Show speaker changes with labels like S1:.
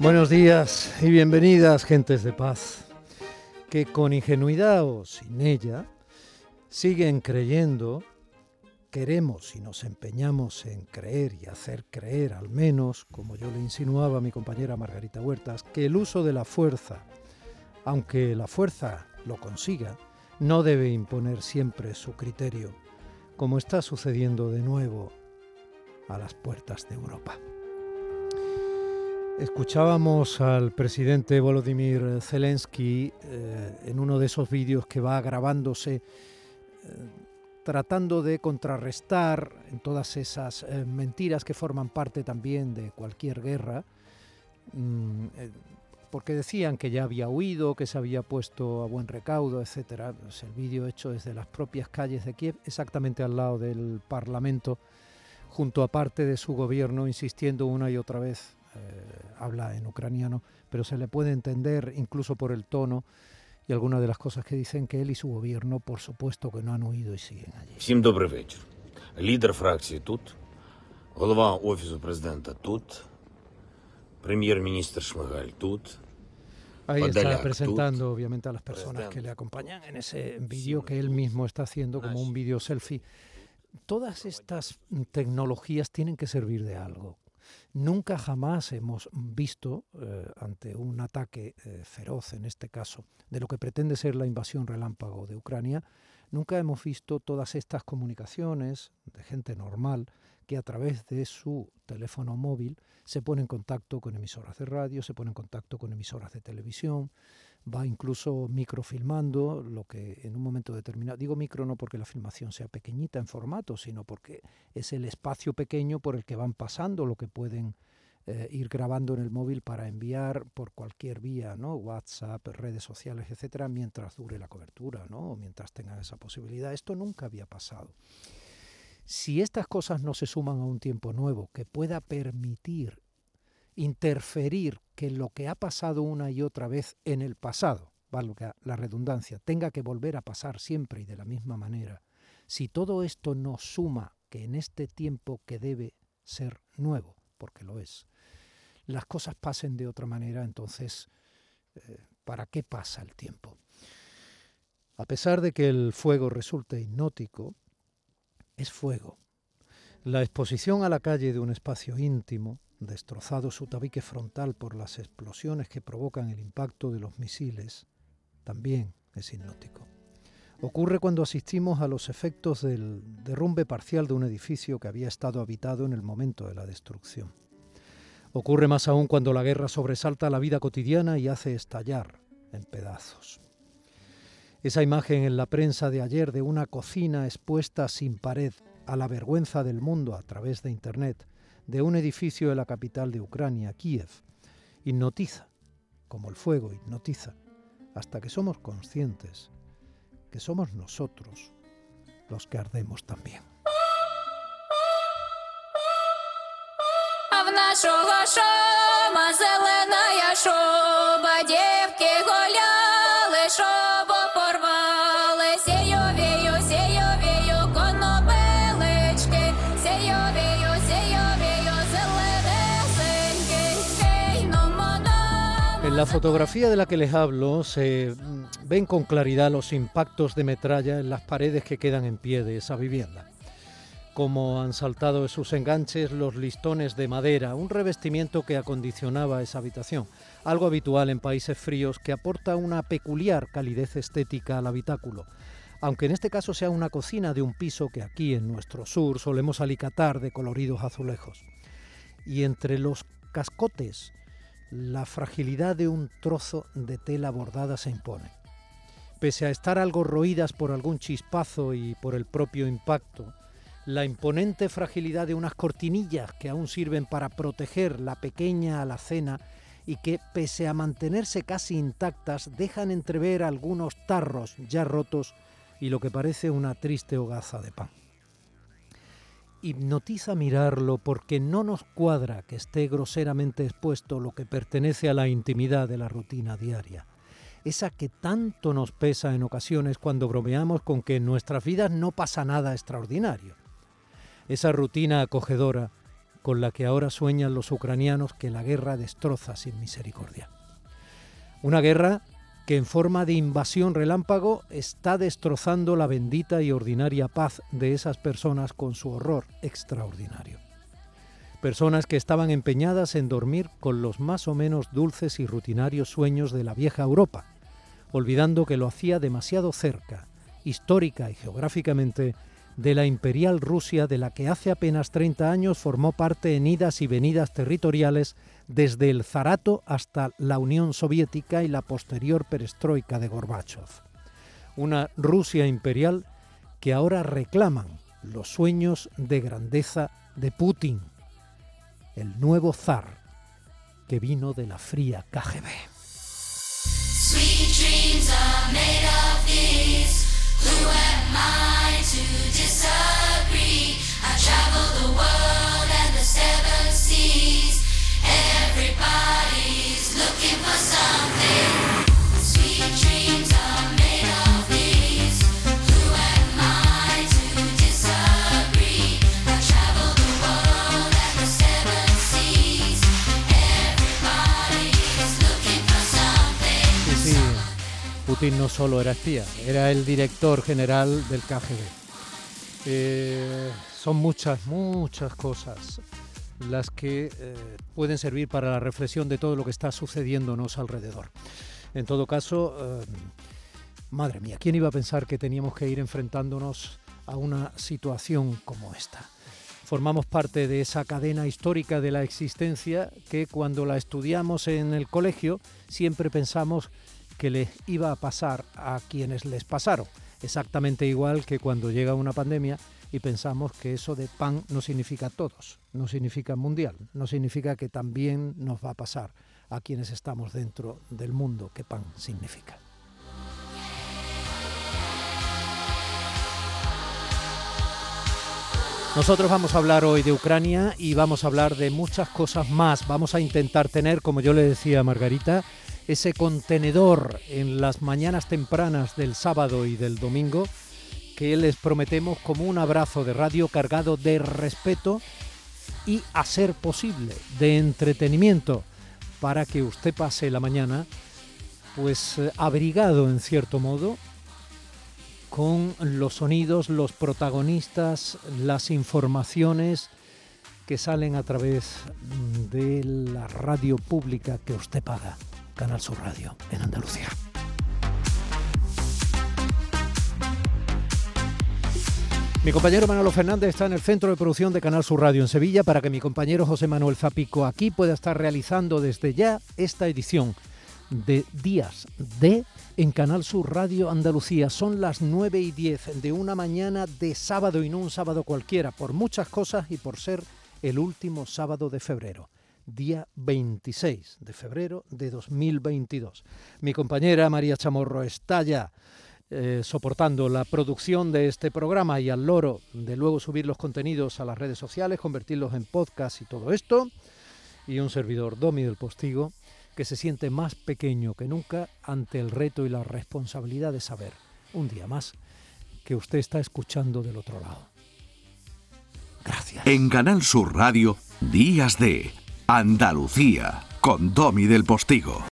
S1: Buenos días y bienvenidas, gentes de paz, que con ingenuidad o sin ella siguen creyendo, queremos y nos empeñamos en creer y hacer creer, al menos, como yo le insinuaba a mi compañera Margarita Huertas, que el uso de la fuerza, aunque la fuerza lo consiga, no debe imponer siempre su criterio, como está sucediendo de nuevo a las puertas de Europa. Escuchábamos al presidente Volodymyr Zelensky eh, en uno de esos vídeos que va grabándose eh, tratando de contrarrestar en todas esas eh, mentiras que forman parte también de cualquier guerra, mm, porque decían que ya había huido, que se había puesto a buen recaudo, etc. Es el vídeo hecho desde las propias calles de Kiev, exactamente al lado del Parlamento, junto a parte de su gobierno, insistiendo una y otra vez habla en ucraniano, pero se le puede entender incluso por el tono y algunas de las cosas que dicen que él y su gobierno, por supuesto, que no han huido y siguen allí.
S2: Всім добрий вечір. Лідер фракції тут, голова Офісу президента тут, прем'єр-міністр Шмигаль тут.
S1: Ahí está
S2: Подоляк
S1: presentando
S2: тут.
S1: obviamente a las personas que
S2: Presidente.
S1: le acompañan en ese vídeo que él mismo está haciendo como un vídeo selfie. Todas estas mm, tecnologías tienen que servir de algo. Nunca jamás hemos visto, eh, ante un ataque eh, feroz en este caso, de lo que pretende ser la invasión relámpago de Ucrania, nunca hemos visto todas estas comunicaciones de gente normal que a través de su teléfono móvil se pone en contacto con emisoras de radio, se pone en contacto con emisoras de televisión, va incluso microfilmando lo que en un momento determinado, digo micro no porque la filmación sea pequeñita en formato, sino porque es el espacio pequeño por el que van pasando lo que pueden eh, ir grabando en el móvil para enviar por cualquier vía, ¿no? WhatsApp, redes sociales, etcétera, mientras dure la cobertura, ¿no? O mientras tengan esa posibilidad. Esto nunca había pasado. Si estas cosas no se suman a un tiempo nuevo que pueda permitir interferir que lo que ha pasado una y otra vez en el pasado, valga la redundancia, tenga que volver a pasar siempre y de la misma manera, si todo esto no suma que en este tiempo que debe ser nuevo, porque lo es, las cosas pasen de otra manera, entonces, eh, ¿para qué pasa el tiempo? A pesar de que el fuego resulte hipnótico, es fuego. La exposición a la calle de un espacio íntimo, destrozado su tabique frontal por las explosiones que provocan el impacto de los misiles, también es hipnótico. Ocurre cuando asistimos a los efectos del derrumbe parcial de un edificio que había estado habitado en el momento de la destrucción. Ocurre más aún cuando la guerra sobresalta la vida cotidiana y hace estallar en pedazos. Esa imagen en la prensa de ayer de una cocina expuesta sin pared a la vergüenza del mundo a través de Internet, de un edificio de la capital de Ucrania, Kiev, hipnotiza, como el fuego hipnotiza, hasta que somos conscientes que somos nosotros los que ardemos también.
S3: А в нашого шома зелена шоба, дівки
S1: En la fotografía de la que les hablo se mm, ven con claridad los impactos de metralla en las paredes que quedan en pie de esa vivienda. Como han saltado de sus enganches los listones de madera, un revestimiento que acondicionaba esa habitación, algo habitual en países fríos que aporta una peculiar calidez estética al habitáculo, aunque en este caso sea una cocina de un piso que aquí en nuestro sur solemos alicatar de coloridos azulejos. Y entre los cascotes la fragilidad de un trozo de tela bordada se impone. Pese a estar algo roídas por algún chispazo y por el propio impacto, la imponente fragilidad de unas cortinillas que aún sirven para proteger la pequeña alacena y que, pese a mantenerse casi intactas, dejan entrever algunos tarros ya rotos y lo que parece una triste hogaza de pan hipnotiza mirarlo porque no nos cuadra que esté groseramente expuesto lo que pertenece a la intimidad de la rutina diaria. Esa que tanto nos pesa en ocasiones cuando bromeamos con que en nuestras vidas no pasa nada extraordinario. Esa rutina acogedora con la que ahora sueñan los ucranianos que la guerra destroza sin misericordia. Una guerra que en forma de invasión relámpago está destrozando la bendita y ordinaria paz de esas personas con su horror extraordinario. Personas que estaban empeñadas en dormir con los más o menos dulces y rutinarios sueños de la vieja Europa, olvidando que lo hacía demasiado cerca, histórica y geográficamente, de la imperial Rusia de la que hace apenas 30 años formó parte en idas y venidas territoriales desde el Zarato hasta la Unión Soviética y la posterior perestroika de Gorbachev. Una Rusia imperial que ahora reclaman los sueños de grandeza de Putin, el nuevo zar que vino de la fría KGB. Putin no solo era espía, era el director general del KGB. Eh, son muchas, muchas cosas las que eh, pueden servir para la reflexión de todo lo que está sucediéndonos alrededor. En todo caso, eh, madre mía, ¿quién iba a pensar que teníamos que ir enfrentándonos a una situación como esta? Formamos parte de esa cadena histórica de la existencia que cuando la estudiamos en el colegio siempre pensamos que les iba a pasar a quienes les pasaron. Exactamente igual que cuando llega una pandemia y pensamos que eso de pan no significa todos, no significa mundial, no significa que también nos va a pasar a quienes estamos dentro del mundo que pan significa. Nosotros vamos a hablar hoy de Ucrania y vamos a hablar de muchas cosas más. Vamos a intentar tener, como yo le decía a Margarita, ese contenedor en las mañanas tempranas del sábado y del domingo que les prometemos como un abrazo de radio cargado de respeto y a ser posible de entretenimiento para que usted pase la mañana pues eh, abrigado en cierto modo con los sonidos, los protagonistas, las informaciones que salen a través de la radio pública que usted paga. Canal Sur Radio en Andalucía. Mi compañero Manolo Fernández está en el centro de producción de Canal Sur Radio en Sevilla para que mi compañero José Manuel Zapico aquí pueda estar realizando desde ya esta edición de Días de en Canal Sur Radio Andalucía. Son las 9 y 10 de una mañana de sábado y no un sábado cualquiera, por muchas cosas y por ser el último sábado de febrero día 26 de febrero de 2022. Mi compañera María Chamorro está ya eh, soportando la producción de este programa y al loro de luego subir los contenidos a las redes sociales, convertirlos en podcast y todo esto. Y un servidor, Domi del Postigo, que se siente más pequeño que nunca ante el reto y la responsabilidad de saber, un día más, que usted está escuchando del otro lado. Gracias.
S4: En Canal Sur Radio, Días de Andalucía, con Domi del Postigo.